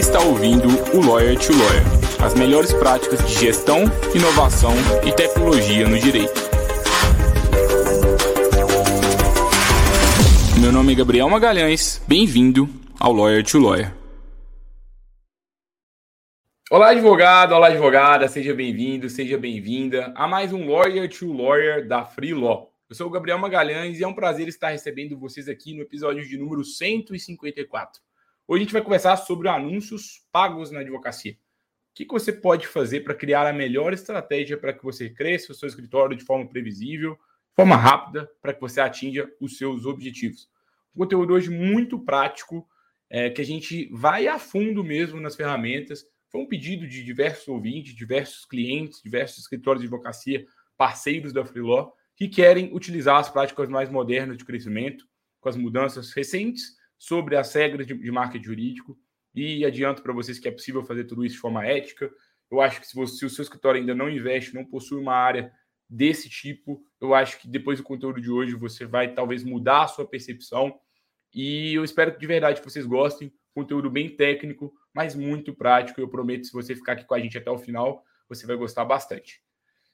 está ouvindo o Lawyer to Lawyer as melhores práticas de gestão, inovação e tecnologia no direito. Meu nome é Gabriel Magalhães, bem-vindo ao Lawyer to Lawyer. Olá, advogado, olá, advogada, seja bem-vindo, seja bem-vinda a mais um Lawyer to Lawyer da Free Law. Eu sou o Gabriel Magalhães e é um prazer estar recebendo vocês aqui no episódio de número 154. Hoje a gente vai conversar sobre anúncios pagos na advocacia. O que, você pode fazer para criar a melhor estratégia para que você cresça o seu escritório de forma previsível, de forma rápida, para que você atinja os seus objetivos. Um conteúdo hoje muito prático, é, que a gente vai a fundo mesmo nas ferramentas. Foi um pedido de diversos ouvintes, diversos clientes, diversos escritórios de advocacia, parceiros da Freeló, que querem utilizar as práticas mais modernas de crescimento, com as mudanças recentes sobre as regras de, de marketing jurídico e adianto para vocês que é possível fazer tudo isso de forma ética. Eu acho que se, você, se o seu escritório ainda não investe, não possui uma área desse tipo, eu acho que depois do conteúdo de hoje você vai talvez mudar a sua percepção e eu espero que de verdade vocês gostem. Conteúdo bem técnico, mas muito prático. Eu prometo, se você ficar aqui com a gente até o final, você vai gostar bastante.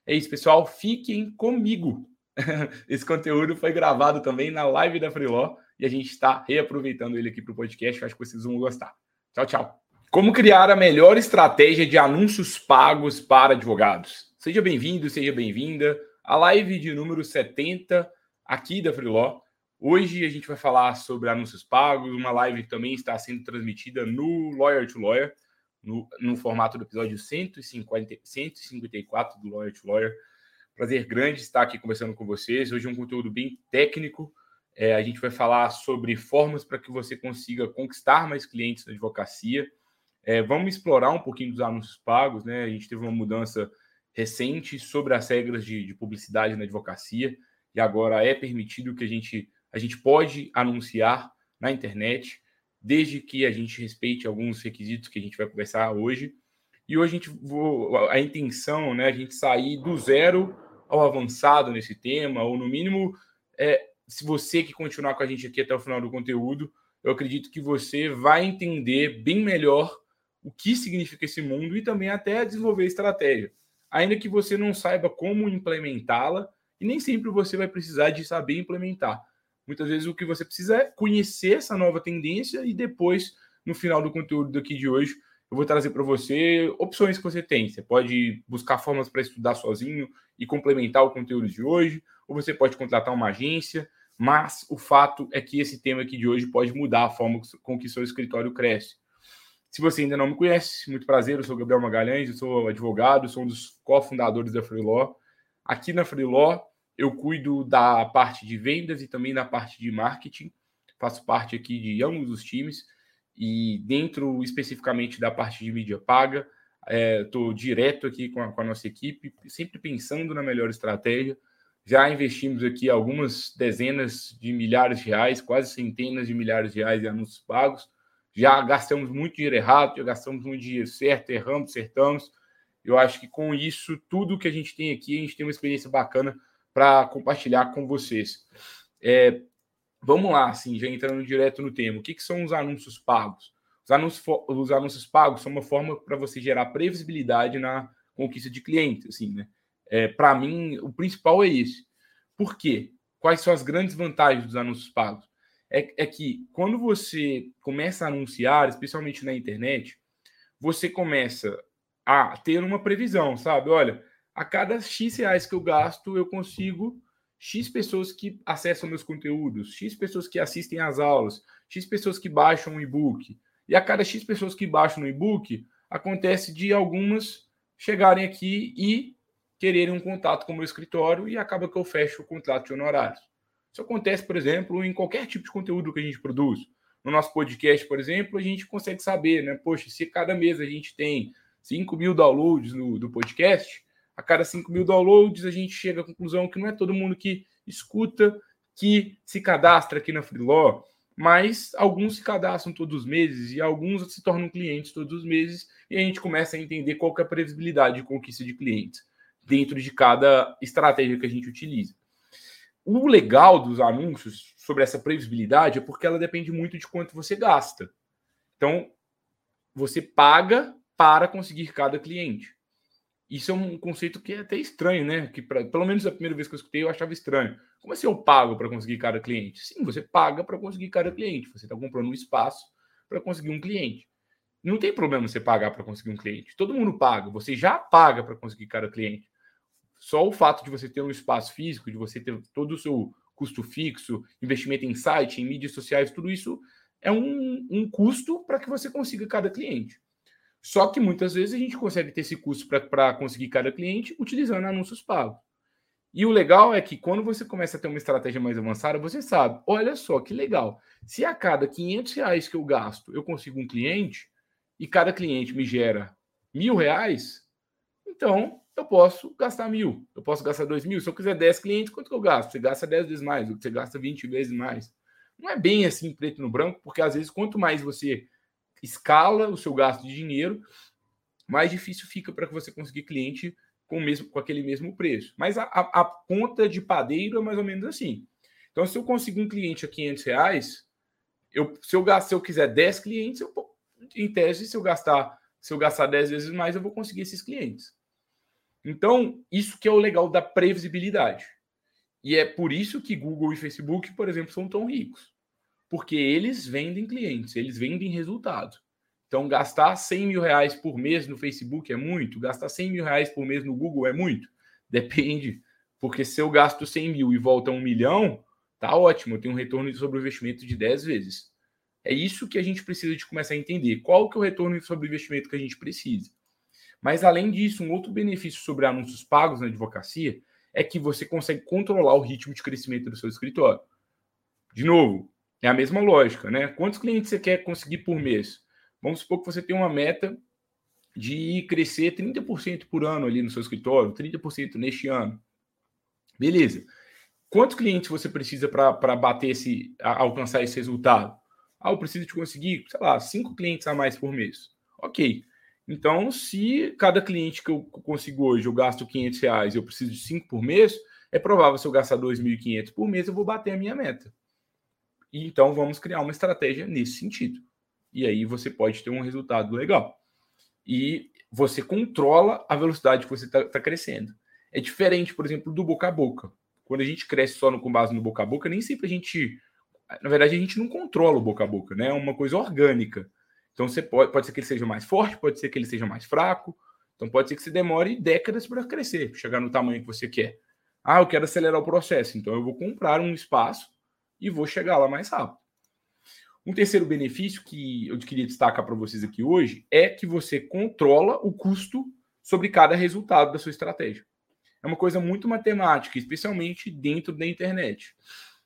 É isso, pessoal. Fiquem comigo. Esse conteúdo foi gravado também na live da Freeló e a gente está reaproveitando ele aqui para o podcast. Eu acho que vocês vão gostar. Tchau, tchau. Como criar a melhor estratégia de anúncios pagos para advogados? Seja bem-vindo, seja bem-vinda à live de número 70 aqui da Freeló. Hoje a gente vai falar sobre anúncios pagos, uma live que também está sendo transmitida no Lawyer to Lawyer, no, no formato do episódio 150, 154 do Lawyer to Lawyer. Prazer grande estar aqui conversando com vocês. Hoje é um conteúdo bem técnico, é, a gente vai falar sobre formas para que você consiga conquistar mais clientes na advocacia. É, vamos explorar um pouquinho dos anúncios pagos, né? A gente teve uma mudança recente sobre as regras de, de publicidade na advocacia e agora é permitido que a gente a gente pode anunciar na internet, desde que a gente respeite alguns requisitos que a gente vai conversar hoje. E hoje a gente a intenção, né, a gente sair do zero ao avançado nesse tema, ou no mínimo é, se você que continuar com a gente aqui até o final do conteúdo, eu acredito que você vai entender bem melhor o que significa esse mundo e também até desenvolver estratégia. Ainda que você não saiba como implementá-la, e nem sempre você vai precisar de saber implementar. Muitas vezes o que você precisa é conhecer essa nova tendência e depois, no final do conteúdo daqui de hoje, eu vou trazer para você opções que você tem. Você pode buscar formas para estudar sozinho e complementar o conteúdo de hoje, ou você pode contratar uma agência, mas o fato é que esse tema aqui de hoje pode mudar a forma com que seu escritório cresce. Se você ainda não me conhece, muito prazer, eu sou Gabriel Magalhães, eu sou advogado, sou um dos cofundadores da Freeló. Aqui na Freeló, eu cuido da parte de vendas e também da parte de marketing. Faço parte aqui de ambos os times e dentro especificamente da parte de mídia paga, estou é, direto aqui com a, com a nossa equipe, sempre pensando na melhor estratégia já investimos aqui algumas dezenas de milhares de reais, quase centenas de milhares de reais em anúncios pagos. Já gastamos muito dinheiro errado, já gastamos muito dinheiro certo, erramos, acertamos. Eu acho que com isso, tudo que a gente tem aqui, a gente tem uma experiência bacana para compartilhar com vocês. É, vamos lá, assim, já entrando direto no tema. O que, que são os anúncios pagos? Os anúncios, os anúncios pagos são uma forma para você gerar previsibilidade na conquista de clientes, assim, né? É, para mim, o principal é esse. Por quê? Quais são as grandes vantagens dos anúncios pagos? É, é que quando você começa a anunciar, especialmente na internet, você começa a ter uma previsão, sabe? Olha, a cada X reais que eu gasto, eu consigo X pessoas que acessam meus conteúdos, X pessoas que assistem às aulas, X pessoas que baixam o e-book. E a cada X pessoas que baixam o e-book, acontece de algumas chegarem aqui e quererem um contato com o meu escritório e acaba que eu fecho o contrato de honorários. Isso acontece, por exemplo, em qualquer tipo de conteúdo que a gente produz. No nosso podcast, por exemplo, a gente consegue saber, né? Poxa, se cada mês a gente tem 5 mil downloads no, do podcast, a cada 5 mil downloads a gente chega à conclusão que não é todo mundo que escuta, que se cadastra aqui na Freeló, mas alguns se cadastram todos os meses e alguns se tornam clientes todos os meses e a gente começa a entender qual é a previsibilidade de conquista de clientes dentro de cada estratégia que a gente utiliza. O legal dos anúncios sobre essa previsibilidade é porque ela depende muito de quanto você gasta. Então, você paga para conseguir cada cliente. Isso é um conceito que é até estranho, né? Que pra, pelo menos a primeira vez que eu escutei eu achava estranho. Como assim eu pago para conseguir cada cliente? Sim, você paga para conseguir cada cliente. Você está comprando um espaço para conseguir um cliente. Não tem problema você pagar para conseguir um cliente. Todo mundo paga. Você já paga para conseguir cada cliente. Só o fato de você ter um espaço físico, de você ter todo o seu custo fixo, investimento em site, em mídias sociais, tudo isso é um, um custo para que você consiga cada cliente. Só que muitas vezes a gente consegue ter esse custo para conseguir cada cliente utilizando anúncios pagos. E o legal é que quando você começa a ter uma estratégia mais avançada, você sabe, olha só que legal. Se a cada 500 reais que eu gasto eu consigo um cliente e cada cliente me gera mil reais, então eu posso gastar mil, eu posso gastar dois mil. Se eu quiser 10 clientes, quanto que eu gasto? Você gasta 10 vezes mais, você gasta 20 vezes mais. Não é bem assim preto no branco, porque às vezes quanto mais você escala o seu gasto de dinheiro, mais difícil fica para que você conseguir cliente com, mesmo, com aquele mesmo preço. Mas a, a, a, conta de padeiro é mais ou menos assim. Então, se eu conseguir um cliente a 500 reais, eu, se, eu, se eu quiser 10 clientes, eu, em tese, se eu gastar se eu gastar 10 vezes mais, eu vou conseguir esses clientes. Então, isso que é o legal da previsibilidade. E é por isso que Google e Facebook, por exemplo, são tão ricos. Porque eles vendem clientes, eles vendem resultado. Então, gastar 100 mil reais por mês no Facebook é muito? Gastar 100 mil reais por mês no Google é muito? Depende. Porque se eu gasto 100 mil e volta um milhão, tá ótimo. Eu tenho um retorno sobre o investimento de 10 vezes. É isso que a gente precisa de começar a entender. Qual que é o retorno sobre o investimento que a gente precisa? Mas, além disso, um outro benefício sobre anúncios pagos na advocacia é que você consegue controlar o ritmo de crescimento do seu escritório. De novo, é a mesma lógica, né? Quantos clientes você quer conseguir por mês? Vamos supor que você tem uma meta de crescer 30% por ano ali no seu escritório, 30% neste ano. Beleza. Quantos clientes você precisa para bater esse, alcançar esse resultado? Ah, eu preciso de conseguir, sei lá, cinco clientes a mais por mês. Ok. Então, se cada cliente que eu consigo hoje eu gasto 500 reais eu preciso de 5 por mês, é provável se eu gastar 2.500 por mês, eu vou bater a minha meta. Então, vamos criar uma estratégia nesse sentido. E aí você pode ter um resultado legal. E você controla a velocidade que você está tá crescendo. É diferente, por exemplo, do boca a boca. Quando a gente cresce só no, com base no boca a boca, nem sempre a gente. Na verdade, a gente não controla o boca a boca, né? É uma coisa orgânica. Então você pode, pode ser que ele seja mais forte, pode ser que ele seja mais fraco. Então pode ser que você demore décadas para crescer, chegar no tamanho que você quer. Ah, eu quero acelerar o processo, então eu vou comprar um espaço e vou chegar lá mais rápido. Um terceiro benefício que eu queria destacar para vocês aqui hoje é que você controla o custo sobre cada resultado da sua estratégia. É uma coisa muito matemática, especialmente dentro da internet.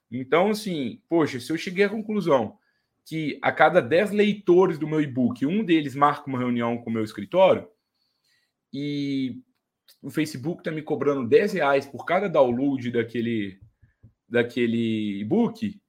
Então, assim, poxa, se eu cheguei à conclusão que a cada 10 leitores do meu e-book, um deles marca uma reunião com o meu escritório, e o Facebook está me cobrando 10 reais por cada download daquele, daquele e-book,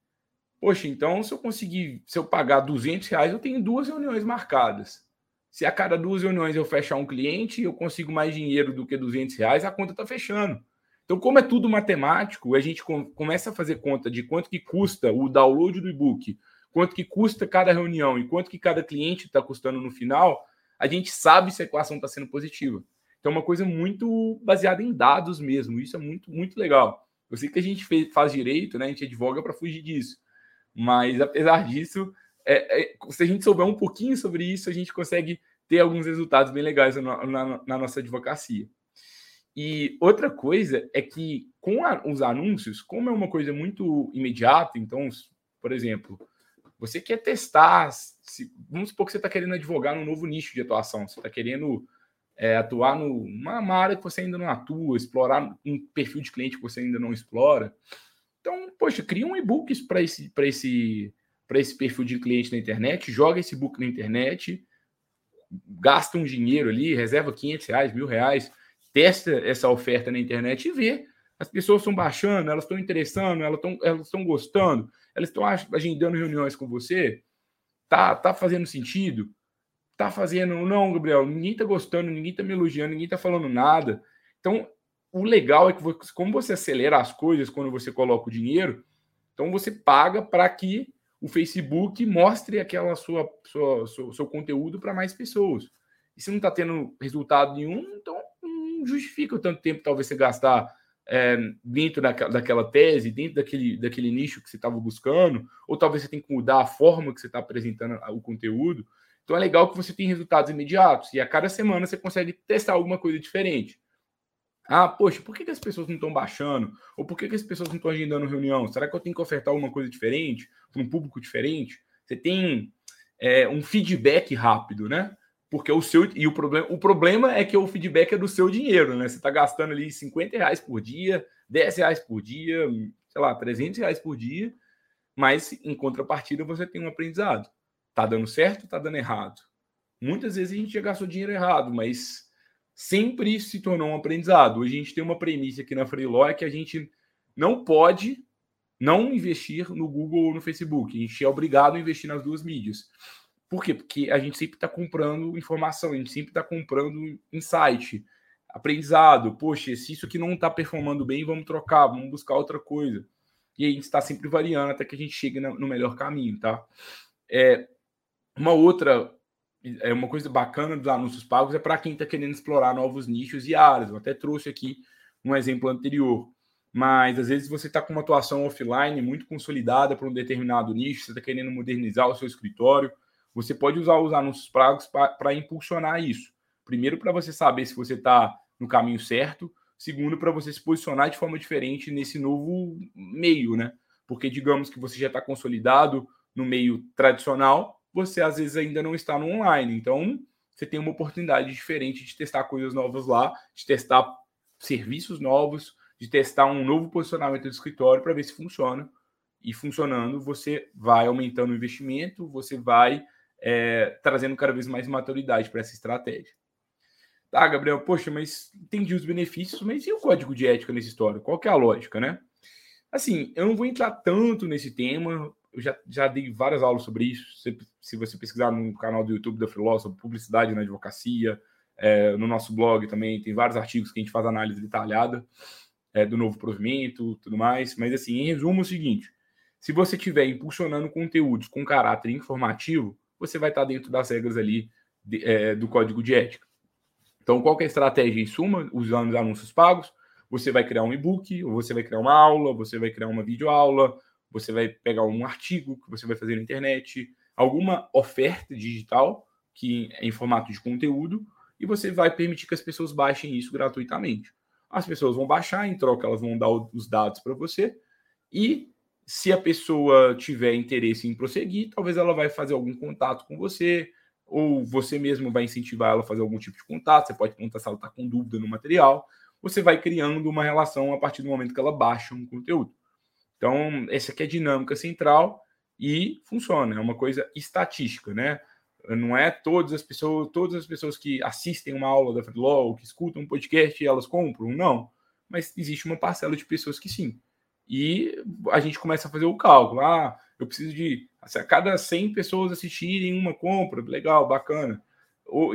poxa, então se eu conseguir, se eu pagar 200 reais, eu tenho duas reuniões marcadas. Se a cada duas reuniões eu fechar um cliente, eu consigo mais dinheiro do que 200 reais, a conta está fechando. Então, como é tudo matemático, a gente começa a fazer conta de quanto que custa o download do e-book, quanto que custa cada reunião e quanto que cada cliente está custando no final, a gente sabe se a equação está sendo positiva. Então, é uma coisa muito baseada em dados mesmo. Isso é muito, muito legal. Eu sei que a gente faz direito, né? A gente advoga para fugir disso. Mas, apesar disso, é, é, se a gente souber um pouquinho sobre isso, a gente consegue ter alguns resultados bem legais na, na, na nossa advocacia. E outra coisa é que com a, os anúncios, como é uma coisa muito imediata, então, por exemplo, você quer testar, se, vamos supor que você está querendo advogar num novo nicho de atuação, você está querendo é, atuar numa área que você ainda não atua, explorar um perfil de cliente que você ainda não explora. Então, poxa, cria um e-book para esse, esse, esse perfil de cliente na internet, joga esse e-book na internet, gasta um dinheiro ali, reserva 500 reais, mil reais, testa essa oferta na internet e vê as pessoas estão baixando, elas estão interessando, elas estão elas estão gostando, elas estão agendando reuniões com você. Tá, tá fazendo sentido? Tá fazendo. Não, Gabriel, ninguém tá gostando, ninguém tá me elogiando, ninguém tá falando nada. Então, o legal é que, você, como você acelera as coisas quando você coloca o dinheiro, então você paga para que o Facebook mostre aquela sua, sua, seu, conteúdo para mais pessoas. E se não está tendo resultado nenhum, então não justifica o tanto tempo talvez você gastar é, dentro da, daquela tese, dentro daquele, daquele nicho que você estava buscando, ou talvez você tenha que mudar a forma que você está apresentando o conteúdo. Então é legal que você tenha resultados imediatos e a cada semana você consegue testar alguma coisa diferente. Ah, poxa, por que, que as pessoas não estão baixando? Ou por que, que as pessoas não estão agendando reunião? Será que eu tenho que ofertar alguma coisa diferente para um público diferente? Você tem é, um feedback rápido, né? Porque o seu e o problema, o problema é que o feedback é do seu dinheiro, né? Você está gastando ali 50 reais por dia, 10 reais por dia, sei lá, 300 reais por dia, mas em contrapartida você tem um aprendizado. Tá dando certo, tá dando errado. Muitas vezes a gente já gastou dinheiro errado, mas sempre se tornou um aprendizado. Hoje a gente tem uma premissa aqui na Freeló é que a gente não pode não investir no Google ou no Facebook. A gente é obrigado a investir nas duas mídias. Por quê? Porque a gente sempre está comprando informação, a gente sempre está comprando insight, aprendizado. Poxa, se isso aqui não está performando bem, vamos trocar, vamos buscar outra coisa. E a gente está sempre variando até que a gente chegue no melhor caminho, tá? É, uma outra, é uma coisa bacana dos anúncios pagos é para quem está querendo explorar novos nichos e áreas. Eu até trouxe aqui um exemplo anterior. Mas às vezes você está com uma atuação offline muito consolidada para um determinado nicho, você está querendo modernizar o seu escritório, você pode usar os anúncios pagos para impulsionar isso. Primeiro, para você saber se você está no caminho certo. Segundo, para você se posicionar de forma diferente nesse novo meio, né? Porque digamos que você já está consolidado no meio tradicional, você às vezes ainda não está no online. Então, você tem uma oportunidade diferente de testar coisas novas lá, de testar serviços novos, de testar um novo posicionamento do escritório para ver se funciona. E funcionando, você vai aumentando o investimento, você vai é, trazendo cada vez mais maturidade para essa estratégia. Tá, Gabriel, poxa, mas entendi os benefícios, mas e o código de ética nessa história? Qual que é a lógica, né? Assim, eu não vou entrar tanto nesse tema, eu já, já dei várias aulas sobre isso. Se, se você pesquisar no canal do YouTube da sobre publicidade na advocacia, é, no nosso blog também tem vários artigos que a gente faz análise detalhada é, do novo provimento, tudo mais. Mas, assim, em resumo, é o seguinte: se você estiver impulsionando conteúdos com caráter informativo, você vai estar dentro das regras ali de, é, do código de ética. Então, qual é a estratégia em suma? Usando os anúncios pagos, você vai criar um e-book, ou você vai criar uma aula, você vai criar uma videoaula, você vai pegar um artigo que você vai fazer na internet, alguma oferta digital que é em formato de conteúdo, e você vai permitir que as pessoas baixem isso gratuitamente. As pessoas vão baixar, em troca elas vão dar os dados para você, e se a pessoa tiver interesse em prosseguir, talvez ela vai fazer algum contato com você, ou você mesmo vai incentivar ela a fazer algum tipo de contato. Você pode perguntar se ela está com dúvida no material. Você vai criando uma relação a partir do momento que ela baixa um conteúdo. Então, essa aqui é a dinâmica central e funciona. É uma coisa estatística, né? Não é todas as pessoas, todas as pessoas que assistem uma aula da Freelaw, que escutam um podcast, elas compram, não. Mas existe uma parcela de pessoas que sim e a gente começa a fazer o cálculo. Ah, eu preciso de assim, a cada 100 pessoas assistirem uma compra, legal, bacana.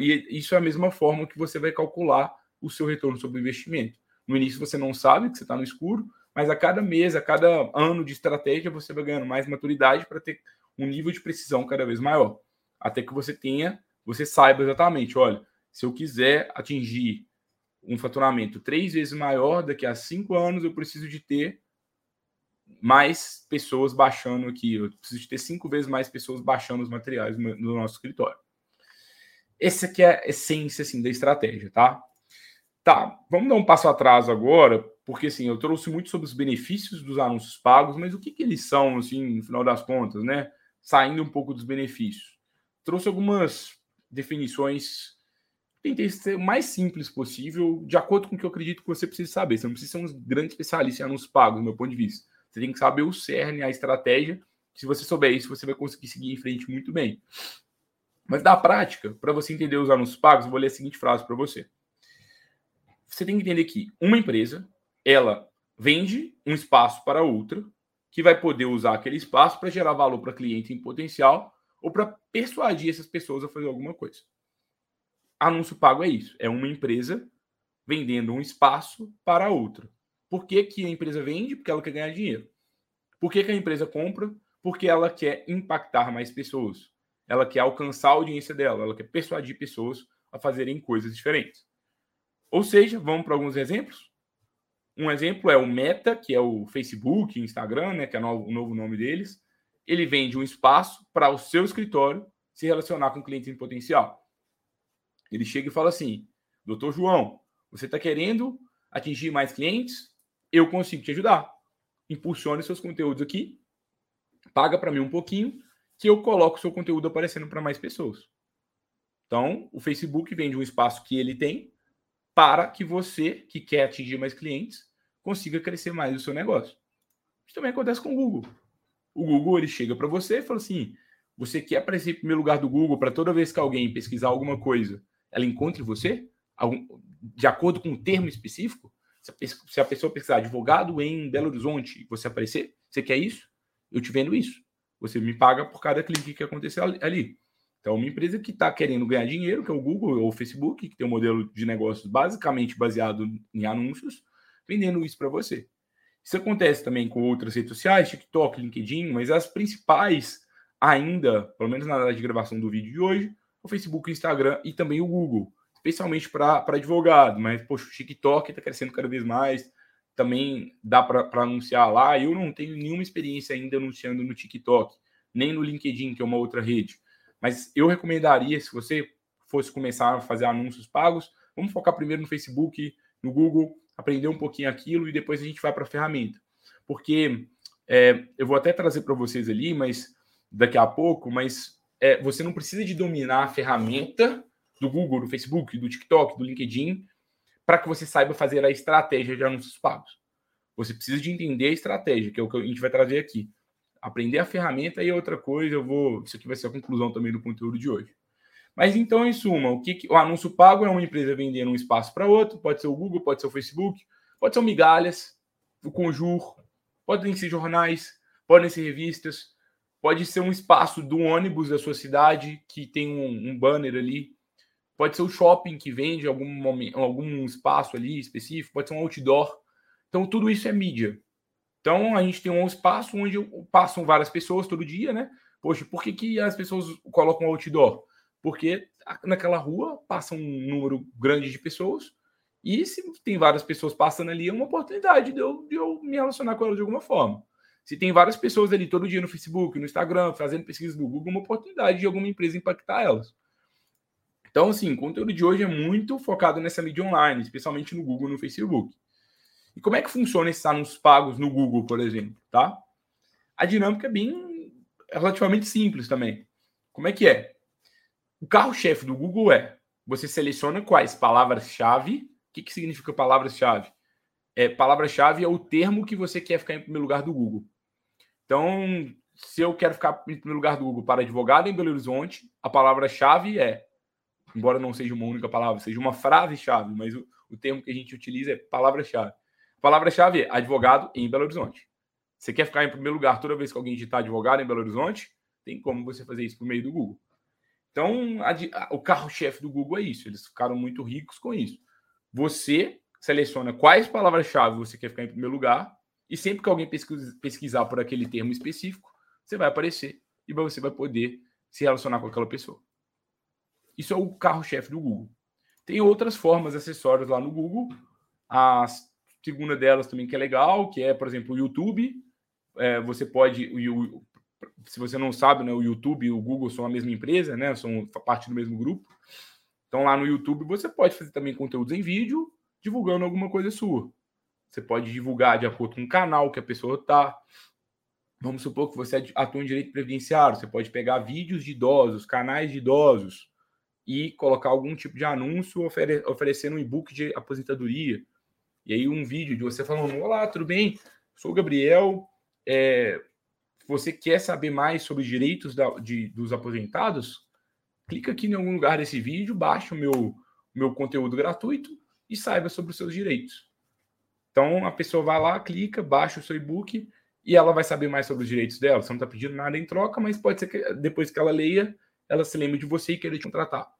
E isso é a mesma forma que você vai calcular o seu retorno sobre o investimento. No início você não sabe que você está no escuro, mas a cada mês, a cada ano de estratégia, você vai ganhando mais maturidade para ter um nível de precisão cada vez maior. Até que você tenha, você saiba exatamente, olha, se eu quiser atingir um faturamento três vezes maior daqui a cinco anos, eu preciso de ter mais pessoas baixando aqui. Eu preciso ter cinco vezes mais pessoas baixando os materiais no nosso escritório. Essa aqui é a essência assim, da estratégia, tá? Tá, vamos dar um passo atrás agora, porque assim, eu trouxe muito sobre os benefícios dos anúncios pagos, mas o que, que eles são, assim, no final das contas, né? Saindo um pouco dos benefícios. Trouxe algumas definições, tentei ser o mais simples possível, de acordo com o que eu acredito que você precisa saber. Você não precisa ser um grande especialista em anúncios pagos, do meu ponto de vista você tem que saber o cerne, a estratégia. Se você souber isso, você vai conseguir seguir em frente muito bem. Mas da prática, para você entender os anúncios pagos, vou ler a seguinte frase para você. Você tem que entender que uma empresa, ela vende um espaço para outra, que vai poder usar aquele espaço para gerar valor para cliente em potencial ou para persuadir essas pessoas a fazer alguma coisa. Anúncio pago é isso. É uma empresa vendendo um espaço para outra. Por que, que a empresa vende? Porque ela quer ganhar dinheiro. Por que, que a empresa compra? porque ela quer impactar mais pessoas. Ela quer alcançar a audiência dela, ela quer persuadir pessoas a fazerem coisas diferentes. Ou seja, vamos para alguns exemplos. Um exemplo é o Meta, que é o Facebook, Instagram, né, que é o novo nome deles. Ele vende um espaço para o seu escritório se relacionar com clientes em potencial. Ele chega e fala assim: Doutor João, você está querendo atingir mais clientes? Eu consigo te ajudar. Impulsione seus conteúdos aqui, paga para mim um pouquinho, que eu coloco seu conteúdo aparecendo para mais pessoas. Então, o Facebook vende um espaço que ele tem para que você, que quer atingir mais clientes, consiga crescer mais o seu negócio. Isso também acontece com o Google. O Google ele chega para você e fala assim: você quer aparecer em primeiro lugar do Google para toda vez que alguém pesquisar alguma coisa, ela encontre você, de acordo com um termo específico? Se a pessoa pesquisar advogado em Belo Horizonte, você aparecer, você quer isso? Eu te vendo isso. Você me paga por cada clique que acontecer ali. Então, uma empresa que está querendo ganhar dinheiro, que é o Google ou o Facebook, que tem um modelo de negócios basicamente baseado em anúncios, vendendo isso para você. Isso acontece também com outras redes sociais, TikTok, LinkedIn, mas as principais ainda, pelo menos na hora de gravação do vídeo de hoje, o Facebook, o Instagram e também o Google, especialmente para advogado. Mas, poxa, o TikTok está crescendo cada vez mais, também dá para anunciar lá. Eu não tenho nenhuma experiência ainda anunciando no TikTok, nem no LinkedIn, que é uma outra rede. Mas eu recomendaria, se você fosse começar a fazer anúncios pagos, vamos focar primeiro no Facebook, no Google, aprender um pouquinho aquilo e depois a gente vai para a ferramenta. Porque é, eu vou até trazer para vocês ali, mas daqui a pouco, mas é, você não precisa de dominar a ferramenta do Google, do Facebook, do TikTok, do LinkedIn, para que você saiba fazer a estratégia de anúncios pagos. Você precisa de entender a estratégia, que é o que a gente vai trazer aqui aprender a ferramenta e outra coisa, eu vou. Isso aqui vai ser a conclusão também do conteúdo de hoje. Mas então, em suma, o que, que o anúncio pago é uma empresa vendendo um espaço para outro, pode ser o Google, pode ser o Facebook, pode ser o Migalhas, o Conjur, podem ser jornais, podem ser revistas, pode ser um espaço do ônibus da sua cidade que tem um, um banner ali, pode ser o shopping que vende algum, algum espaço ali específico, pode ser um outdoor. Então, tudo isso é mídia. Então, a gente tem um espaço onde passam várias pessoas todo dia, né? Poxa, por que, que as pessoas colocam outdoor? Porque naquela rua passa um número grande de pessoas e se tem várias pessoas passando ali, é uma oportunidade de eu, de eu me relacionar com elas de alguma forma. Se tem várias pessoas ali todo dia no Facebook, no Instagram, fazendo pesquisa no Google, é uma oportunidade de alguma empresa impactar elas. Então, assim, o conteúdo de hoje é muito focado nessa mídia online, especialmente no Google no Facebook. E como é que funciona esses anúncios pagos no Google, por exemplo, tá? A dinâmica é bem é relativamente simples também. Como é que é? O carro-chefe do Google é você seleciona quais palavras-chave. O que, que significa palavras-chave? É, palavra-chave é o termo que você quer ficar em primeiro lugar do Google. Então, se eu quero ficar em primeiro lugar do Google para advogado em Belo Horizonte, a palavra-chave é, embora não seja uma única palavra, seja uma frase-chave, mas o, o termo que a gente utiliza é palavra-chave. Palavra-chave é advogado em Belo Horizonte. Você quer ficar em primeiro lugar toda vez que alguém digitar advogado em Belo Horizonte? Tem como você fazer isso por meio do Google. Então, a, a, o carro-chefe do Google é isso. Eles ficaram muito ricos com isso. Você seleciona quais palavras-chave você quer ficar em primeiro lugar, e sempre que alguém pesquisa, pesquisar por aquele termo específico, você vai aparecer e você vai poder se relacionar com aquela pessoa. Isso é o carro-chefe do Google. Tem outras formas acessórias lá no Google. As segunda delas também que é legal, que é, por exemplo, o YouTube. É, você pode, o, se você não sabe, né, o YouTube e o Google são a mesma empresa, né, são parte do mesmo grupo. Então lá no YouTube você pode fazer também conteúdos em vídeo, divulgando alguma coisa sua. Você pode divulgar de acordo com o canal que a pessoa está. Vamos supor que você atua em direito previdenciário. Você pode pegar vídeos de idosos, canais de idosos e colocar algum tipo de anúncio ofere oferecendo um e-book de aposentadoria e aí um vídeo de você falando: Olá, tudo bem? Sou o Gabriel. É, você quer saber mais sobre os direitos da, de, dos aposentados? Clica aqui em algum lugar desse vídeo, baixa o meu, meu conteúdo gratuito e saiba sobre os seus direitos. Então a pessoa vai lá, clica, baixa o seu e-book e ela vai saber mais sobre os direitos dela. Você não está pedindo nada em troca, mas pode ser que depois que ela leia, ela se lembre de você e queira te contratar.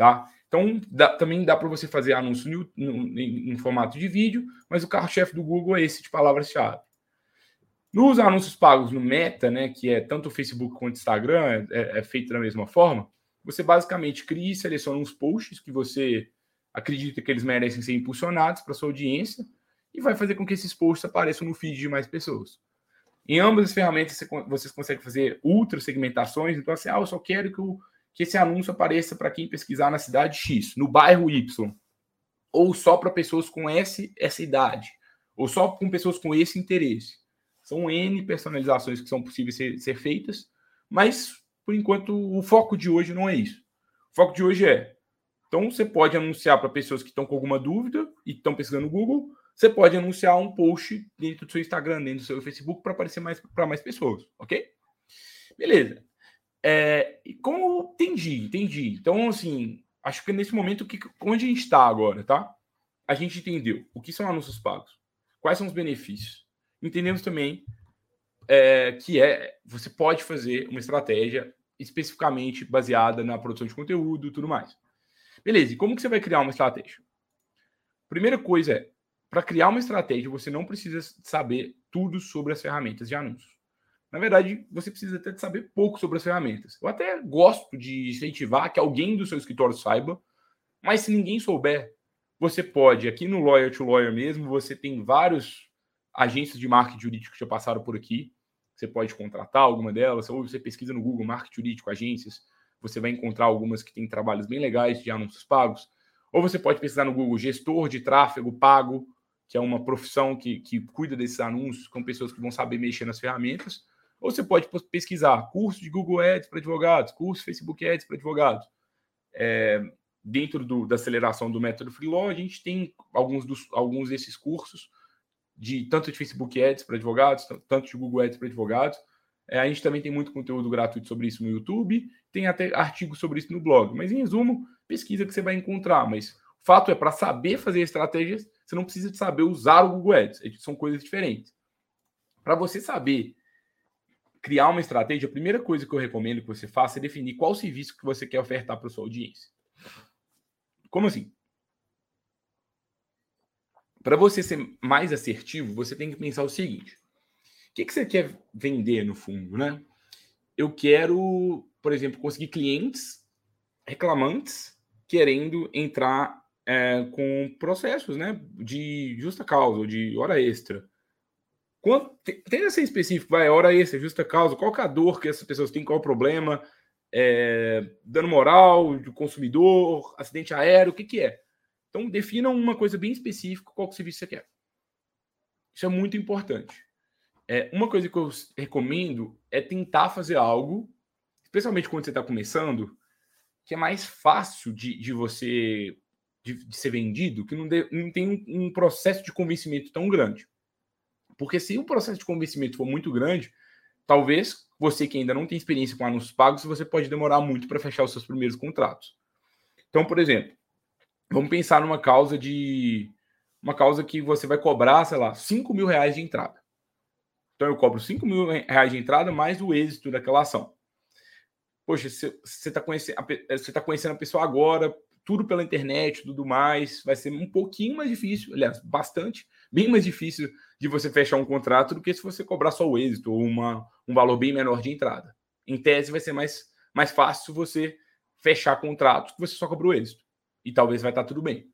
Tá? Então, dá, também dá para você fazer anúncio no, no, em, em, formato de vídeo, mas o carro-chefe do Google é esse de palavras-chave. Nos anúncios pagos no Meta, né, que é tanto o Facebook quanto o Instagram, é, é feito da mesma forma, você basicamente cria e seleciona uns posts que você acredita que eles merecem ser impulsionados para sua audiência e vai fazer com que esses posts apareçam no feed de mais pessoas. Em ambas as ferramentas vocês conseguem fazer ultra segmentações, então assim, ah, eu só quero que, o, que esse anúncio apareça para quem pesquisar na cidade X, no bairro Y, ou só para pessoas com esse, essa idade, ou só com pessoas com esse interesse. São N personalizações que são possíveis ser, ser feitas, mas, por enquanto, o foco de hoje não é isso. O foco de hoje é então, você pode anunciar para pessoas que estão com alguma dúvida e estão pesquisando no Google. Você pode anunciar um post dentro do seu Instagram, dentro do seu Facebook, para aparecer mais para mais pessoas, ok? Beleza. É, como entendi, entendi. Então, assim, acho que nesse momento, que, onde a gente está agora, tá? A gente entendeu o que são anúncios pagos, quais são os benefícios. Entendemos também é, que é você pode fazer uma estratégia especificamente baseada na produção de conteúdo e tudo mais. Beleza, e como que você vai criar uma estratégia? Primeira coisa é, para criar uma estratégia, você não precisa saber tudo sobre as ferramentas de anúncios. Na verdade, você precisa até saber pouco sobre as ferramentas. Eu até gosto de incentivar que alguém do seu escritório saiba, mas se ninguém souber, você pode, aqui no Lawyer to Lawyer mesmo, você tem vários agências de marketing jurídico que já passaram por aqui. Você pode contratar alguma delas, ou você pesquisa no Google marketing jurídico, agências. Você vai encontrar algumas que têm trabalhos bem legais de anúncios pagos. Ou você pode pesquisar no Google gestor de tráfego pago, que é uma profissão que, que cuida desses anúncios com pessoas que vão saber mexer nas ferramentas. Ou você pode pesquisar curso de Google Ads para advogados, curso Facebook Ads para advogados. É, dentro do, da aceleração do método Freelaw, a gente tem alguns, dos, alguns desses cursos, de tanto de Facebook Ads para advogados, tanto de Google Ads para advogados. É, a gente também tem muito conteúdo gratuito sobre isso no YouTube, tem até artigos sobre isso no blog. Mas, em resumo, pesquisa que você vai encontrar. Mas o fato é, para saber fazer estratégias, você não precisa de saber usar o Google Ads. São coisas diferentes. Para você saber criar uma estratégia, a primeira coisa que eu recomendo que você faça é definir qual serviço que você quer ofertar para sua audiência. Como assim? Para você ser mais assertivo, você tem que pensar o seguinte: o que, que você quer vender no fundo, né? Eu quero, por exemplo, conseguir clientes reclamantes querendo entrar é, com processos, né, de justa causa ou de hora extra. Tem a ser específico, vai, hora extra, justa causa, qual é a dor que essas pessoas têm, qual o problema, é, dano moral do consumidor, acidente aéreo, o que, que é? Então, defina uma coisa bem específica, qual que serviço você quer. Isso é muito importante. É, uma coisa que eu recomendo é tentar fazer algo, especialmente quando você está começando, que é mais fácil de, de você de, de, ser vendido, que não, de, não tem um, um, processo de convencimento tão grande. Porque se o processo de convencimento for muito grande, talvez você que ainda não tem experiência com anúncios pagos, você pode demorar muito para fechar os seus primeiros contratos. Então, por exemplo, vamos pensar numa causa de uma causa que você vai cobrar, sei lá, 5 mil reais de entrada. Então eu cobro 5 mil reais de entrada mais o êxito daquela ação. Poxa, você está conhecendo, você tá conhecendo a pessoa agora, tudo pela internet, tudo mais, vai ser um pouquinho mais difícil, aliás, bastante, bem mais difícil de você fechar um contrato do que se você cobrar só o êxito ou uma, um valor bem menor de entrada. Em tese, vai ser mais, mais fácil você fechar contratos que você só cobrou o êxito. E talvez vai estar tudo bem.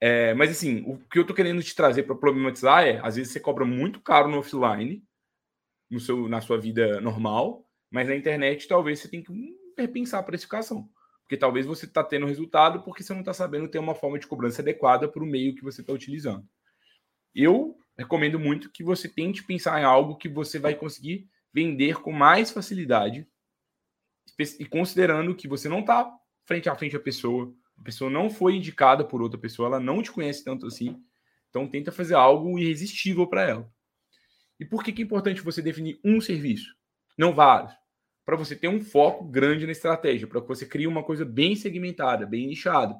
É, mas assim, o que eu estou querendo te trazer para problematizar é, às vezes você cobra muito caro no offline, no seu, na sua vida normal, mas na internet talvez você tenha que repensar a precificação. Porque talvez você está tendo resultado porque você não está sabendo ter uma forma de cobrança adequada para o meio que você está utilizando. Eu recomendo muito que você tente pensar em algo que você vai conseguir vender com mais facilidade, e considerando que você não está frente a frente a pessoa, a pessoa não foi indicada por outra pessoa, ela não te conhece tanto assim. Então tenta fazer algo irresistível para ela. E por que, que é importante você definir um serviço, não vários? Para você ter um foco grande na estratégia, para que você crie uma coisa bem segmentada, bem nichada.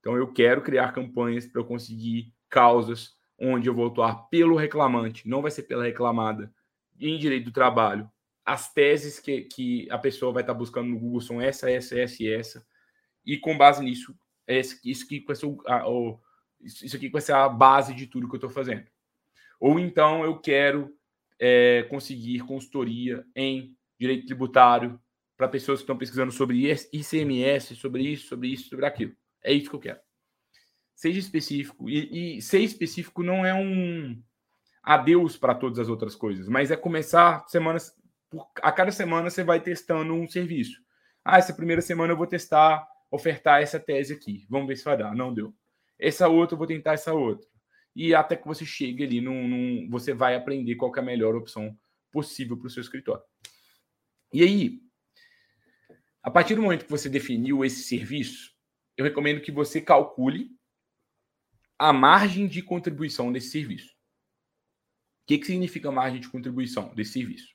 Então eu quero criar campanhas para eu conseguir causas onde eu vou atuar pelo reclamante, não vai ser pela reclamada, em direito do trabalho. As teses que, que a pessoa vai estar buscando no Google são essa, essa, essa e essa e com base nisso, é esse, isso, aqui vai ser o, a, o, isso aqui vai ser a base de tudo que eu estou fazendo. Ou então eu quero é, conseguir consultoria em direito tributário para pessoas que estão pesquisando sobre ICMS, sobre isso, sobre isso, sobre aquilo. É isso que eu quero. Seja específico. E, e ser específico não é um adeus para todas as outras coisas, mas é começar semanas. A cada semana você vai testando um serviço. Ah, essa primeira semana eu vou testar, ofertar essa tese aqui. Vamos ver se vai dar. Não deu. Essa outra eu vou tentar essa outra. E até que você chegue ali, num, num você vai aprender qual é a melhor opção possível para o seu escritório. E aí, a partir do momento que você definiu esse serviço, eu recomendo que você calcule a margem de contribuição desse serviço. O que, que significa margem de contribuição desse serviço?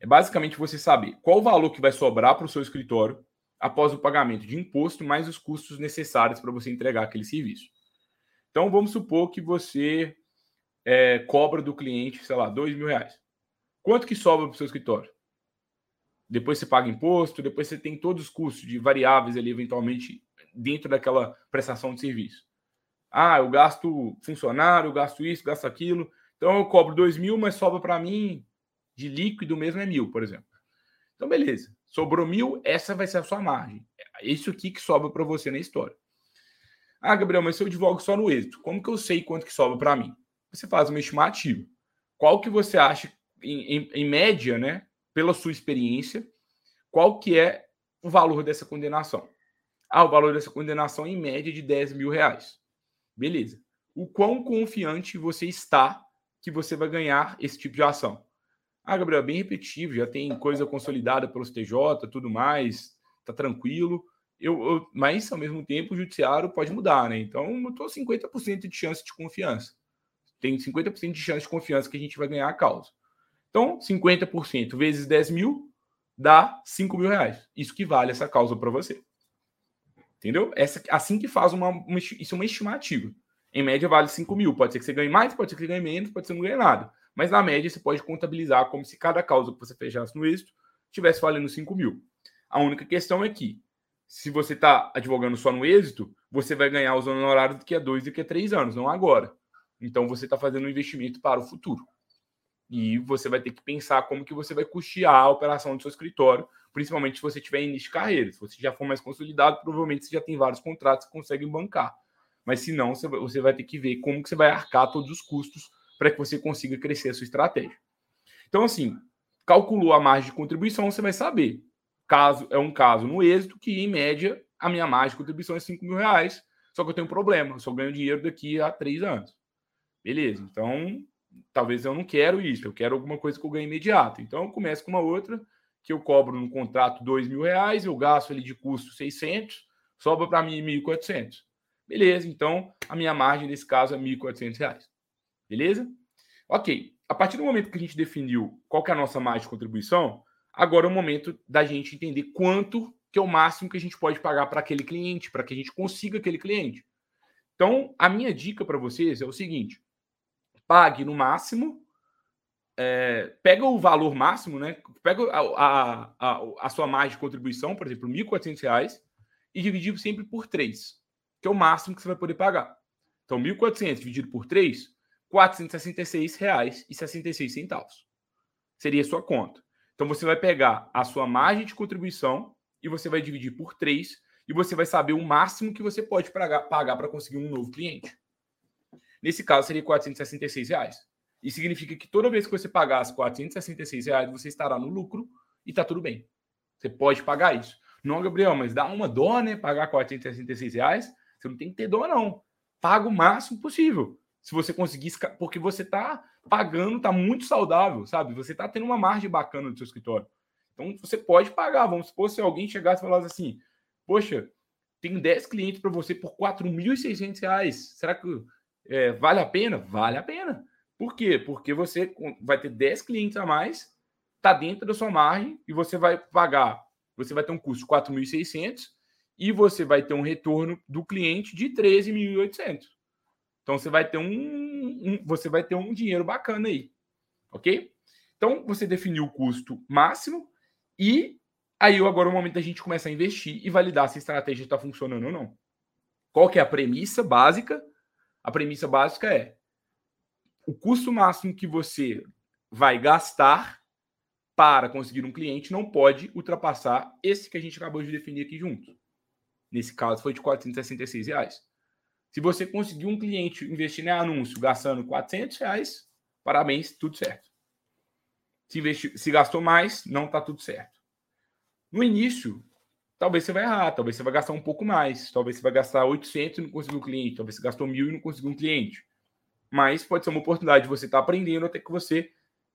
É basicamente você saber qual o valor que vai sobrar para o seu escritório após o pagamento de imposto mais os custos necessários para você entregar aquele serviço. Então, vamos supor que você é, cobra do cliente, sei lá, dois mil reais. Quanto que sobra para o seu escritório? Depois você paga imposto, depois você tem todos os custos de variáveis ali, eventualmente, dentro daquela prestação de serviço. Ah, eu gasto funcionário, eu gasto isso, gasto aquilo. Então eu cobro dois mil, mas sobra para mim de líquido mesmo é mil, por exemplo. Então, beleza. Sobrou mil, essa vai ser a sua margem. É isso aqui que sobra para você na história. Ah, Gabriel, mas se eu divulgo só no êxito, como que eu sei quanto que sobra para mim? Você faz uma estimativa. Qual que você acha, em, em, em média, né, pela sua experiência, qual que é o valor dessa condenação? Ah, o valor dessa condenação em média de 10 mil reais. Beleza. O quão confiante você está que você vai ganhar esse tipo de ação? Ah, Gabriel, é bem repetitivo, já tem coisa consolidada pelos TJ, tudo mais, tá tranquilo. Eu, eu, mas, ao mesmo tempo, o judiciário pode mudar, né? Então, eu tô 50% de chance de confiança. Tem 50% de chance de confiança que a gente vai ganhar a causa. Então, 50% vezes 10 mil dá 5 mil reais. Isso que vale essa causa para você. Entendeu? Essa, assim que faz uma, uma, Isso é uma estimativa. Em média, vale 5 mil. Pode ser que você ganhe mais, pode ser que você ganhe menos, pode ser que não ganhe nada. Mas na média, você pode contabilizar como se cada causa que você fechasse no êxito tivesse valendo 5 mil. A única questão é que, se você está advogando só no êxito, você vai ganhar os honorários daqui a dois, daqui a três anos, não agora. Então, você está fazendo um investimento para o futuro. E você vai ter que pensar como que você vai custear a operação do seu escritório, principalmente se você tiver início de carreira. Se você já for mais consolidado, provavelmente você já tem vários contratos que conseguem bancar. Mas se não, você vai ter que ver como que você vai arcar todos os custos para que você consiga crescer a sua estratégia. Então, assim, calculou a margem de contribuição, você vai saber. Caso é um caso no êxito que, em média, a minha margem de contribuição é 5 mil reais, só que eu tenho um problema, eu só ganho dinheiro daqui a três anos. Beleza, então talvez eu não quero isso, eu quero alguma coisa que eu ganhe imediato. Então eu começo com uma outra que eu cobro no contrato dois mil reais, eu gasto ali de custo 600, sobra para mim 1.400. Beleza, então a minha margem nesse caso é 1.400 reais. Beleza? Ok. A partir do momento que a gente definiu qual é a nossa margem de contribuição, agora é o momento da gente entender quanto que é o máximo que a gente pode pagar para aquele cliente, para que a gente consiga aquele cliente. Então, a minha dica para vocês é o seguinte: pague no máximo, é, pega o valor máximo, né? Pega a, a, a, sua margem de contribuição, por exemplo, R$ 1.400, e dividir sempre por 3, que é o máximo que você vai poder pagar. Então, 1.400 dividido por 3, R$ 466,66. Seria a sua conta. Então, você vai pegar a sua margem de contribuição e você vai dividir por 3 e você vai saber o máximo que você pode pagar para conseguir um novo cliente. Nesse caso, seria 466 reais. Isso significa que toda vez que você pagar as 466 reais, você estará no lucro e está tudo bem. Você pode pagar isso. Não, Gabriel, mas dá uma dó, né? Pagar 466 reais. Você não tem que ter dó, não. Paga o máximo possível. Se você conseguir, porque você está pagando, está muito saudável, sabe? Você está tendo uma margem bacana no seu escritório. Então você pode pagar. Vamos supor se alguém chegasse e falasse assim: Poxa, tem 10 clientes para você por R$ 4.600. Será que é, vale a pena? Vale a pena. Por quê? Porque você vai ter 10 clientes a mais, está dentro da sua margem e você vai pagar, você vai ter um custo de 4.600 e você vai ter um retorno do cliente de 13.800. Então você vai ter um, um, você vai ter um dinheiro bacana aí, ok? Então você definiu o custo máximo e aí agora é o momento da gente começar a investir e validar se a estratégia está funcionando ou não. Qual que é a premissa básica? A premissa básica é o custo máximo que você vai gastar para conseguir um cliente não pode ultrapassar esse que a gente acabou de definir aqui junto. Nesse caso, foi de 466 reais. Se você conseguir um cliente investindo em anúncio gastando 400 reais, parabéns, tudo certo. Se, se gastou mais, não está tudo certo. No início, talvez você vai errar, talvez você vai gastar um pouco mais, talvez você vai gastar 800 e não conseguir um cliente, talvez você gastou mil e não conseguiu um cliente. Mas pode ser uma oportunidade de você estar tá aprendendo até que você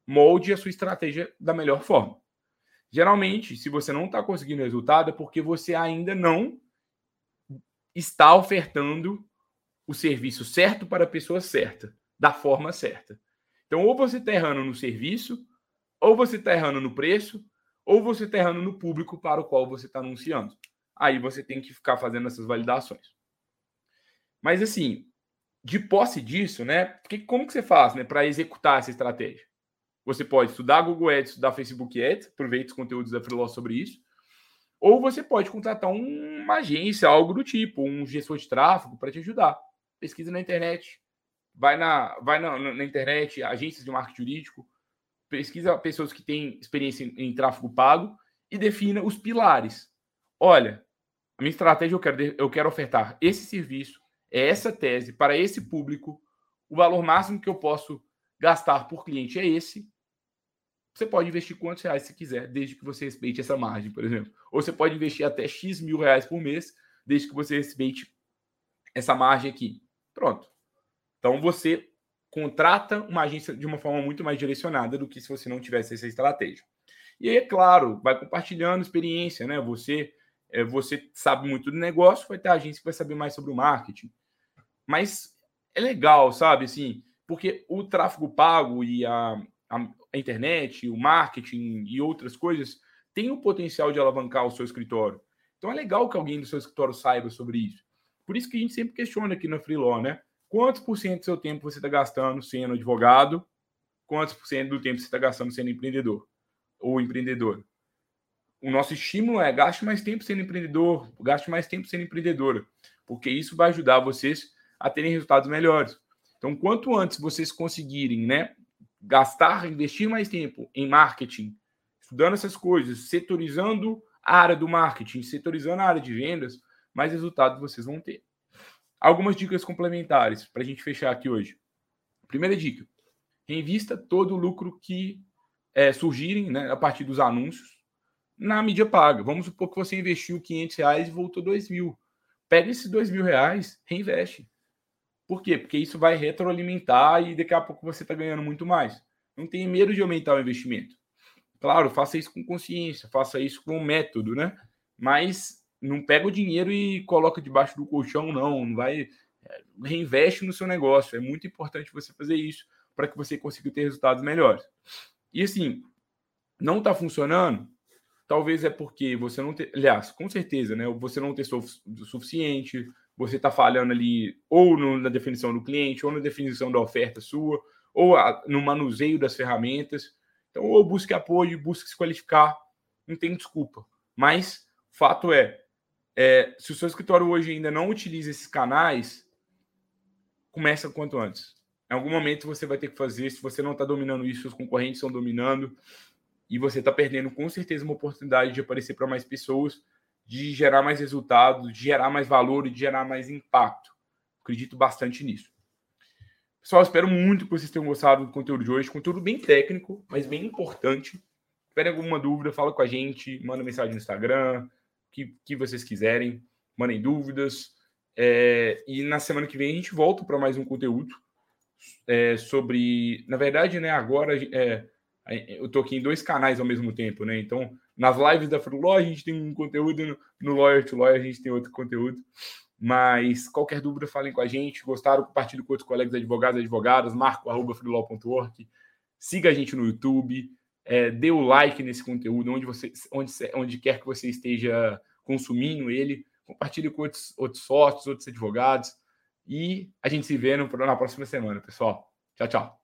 molde a sua estratégia da melhor forma. Geralmente, se você não está conseguindo resultado, é porque você ainda não está ofertando o serviço certo para a pessoa certa, da forma certa. Então, ou você está errando no serviço, ou você está errando no preço, ou você está errando no público para o qual você está anunciando. Aí você tem que ficar fazendo essas validações. Mas assim, de posse disso, né? Que, como que você faz né, para executar essa estratégia? Você pode estudar Google Ads, estudar Facebook Ads, aproveita os conteúdos da Freeló sobre isso. Ou você pode contratar uma agência, algo do tipo, um gestor de tráfego para te ajudar. Pesquisa na internet, vai na, vai na, na internet, agências de marketing jurídico, pesquisa pessoas que têm experiência em, em tráfego pago e defina os pilares. Olha, a minha estratégia eu quero, eu quero ofertar esse serviço, é essa tese para esse público. O valor máximo que eu posso gastar por cliente é esse. Você pode investir quantos reais você quiser, desde que você respeite essa margem, por exemplo. Ou você pode investir até X mil reais por mês, desde que você respeite essa margem aqui. Pronto. Então você contrata uma agência de uma forma muito mais direcionada do que se você não tivesse essa estratégia. E aí, é claro, vai compartilhando experiência, né? Você, é, você sabe muito do negócio, vai ter agência que vai saber mais sobre o marketing. Mas é legal, sabe? Assim, porque o tráfego pago e a, a, a internet, o marketing e outras coisas têm o potencial de alavancar o seu escritório. Então é legal que alguém do seu escritório saiba sobre isso. Por isso que a gente sempre questiona aqui na Freelaw, né? Quantos por cento do seu tempo você está gastando sendo advogado? Quantos por cento do tempo você está gastando sendo empreendedor ou empreendedora? O nosso estímulo é gaste mais tempo sendo empreendedor, gaste mais tempo sendo empreendedora, porque isso vai ajudar vocês a terem resultados melhores. Então, quanto antes vocês conseguirem, né, gastar, investir mais tempo em marketing, estudando essas coisas, setorizando a área do marketing, setorizando a área de vendas, mais resultados vocês vão ter. Algumas dicas complementares para a gente fechar aqui hoje. Primeira dica: reinvista todo o lucro que é, surgirem né, a partir dos anúncios na mídia paga. Vamos supor que você investiu 500 reais e voltou 2 mil. Pega esses 2 mil reais, reinveste. Por quê? Porque isso vai retroalimentar e daqui a pouco você está ganhando muito mais. Não tenha medo de aumentar o investimento. Claro, faça isso com consciência, faça isso com método, né? Mas não pega o dinheiro e coloca debaixo do colchão, não. Não vai. É, reinveste no seu negócio. É muito importante você fazer isso para que você consiga ter resultados melhores. E assim, não está funcionando, talvez é porque você não tem. Aliás, com certeza, né? Você não testou o suficiente, você está falhando ali ou no, na definição do cliente, ou na definição da oferta sua, ou a, no manuseio das ferramentas. Então, ou busque apoio, busque se qualificar, não tem desculpa. Mas fato é, é, se o seu escritório hoje ainda não utiliza esses canais, começa quanto antes. Em algum momento você vai ter que fazer. Se você não está dominando isso, os concorrentes estão dominando. E você está perdendo com certeza uma oportunidade de aparecer para mais pessoas, de gerar mais resultados, de gerar mais valor e de gerar mais impacto. Acredito bastante nisso. Pessoal, espero muito que vocês tenham gostado do conteúdo de hoje. Conteúdo bem técnico, mas bem importante. Se alguma dúvida, fala com a gente, manda mensagem no Instagram, que, que vocês quiserem, mandem dúvidas. É, e na semana que vem a gente volta para mais um conteúdo é, sobre. Na verdade, né, agora é, eu tô aqui em dois canais ao mesmo tempo, né? Então, nas lives da Fruló a gente tem um conteúdo, no, no Lawyer to Lawyer a gente tem outro conteúdo. Mas qualquer dúvida, falem com a gente. Gostaram? Compartilhe com outros colegas advogados e advogadas. Marco, Siga a gente no YouTube é, dê o like nesse conteúdo, onde, você, onde, onde quer que você esteja consumindo ele, compartilhe com outros, outros sócios, outros advogados, e a gente se vê no, na próxima semana, pessoal. Tchau, tchau.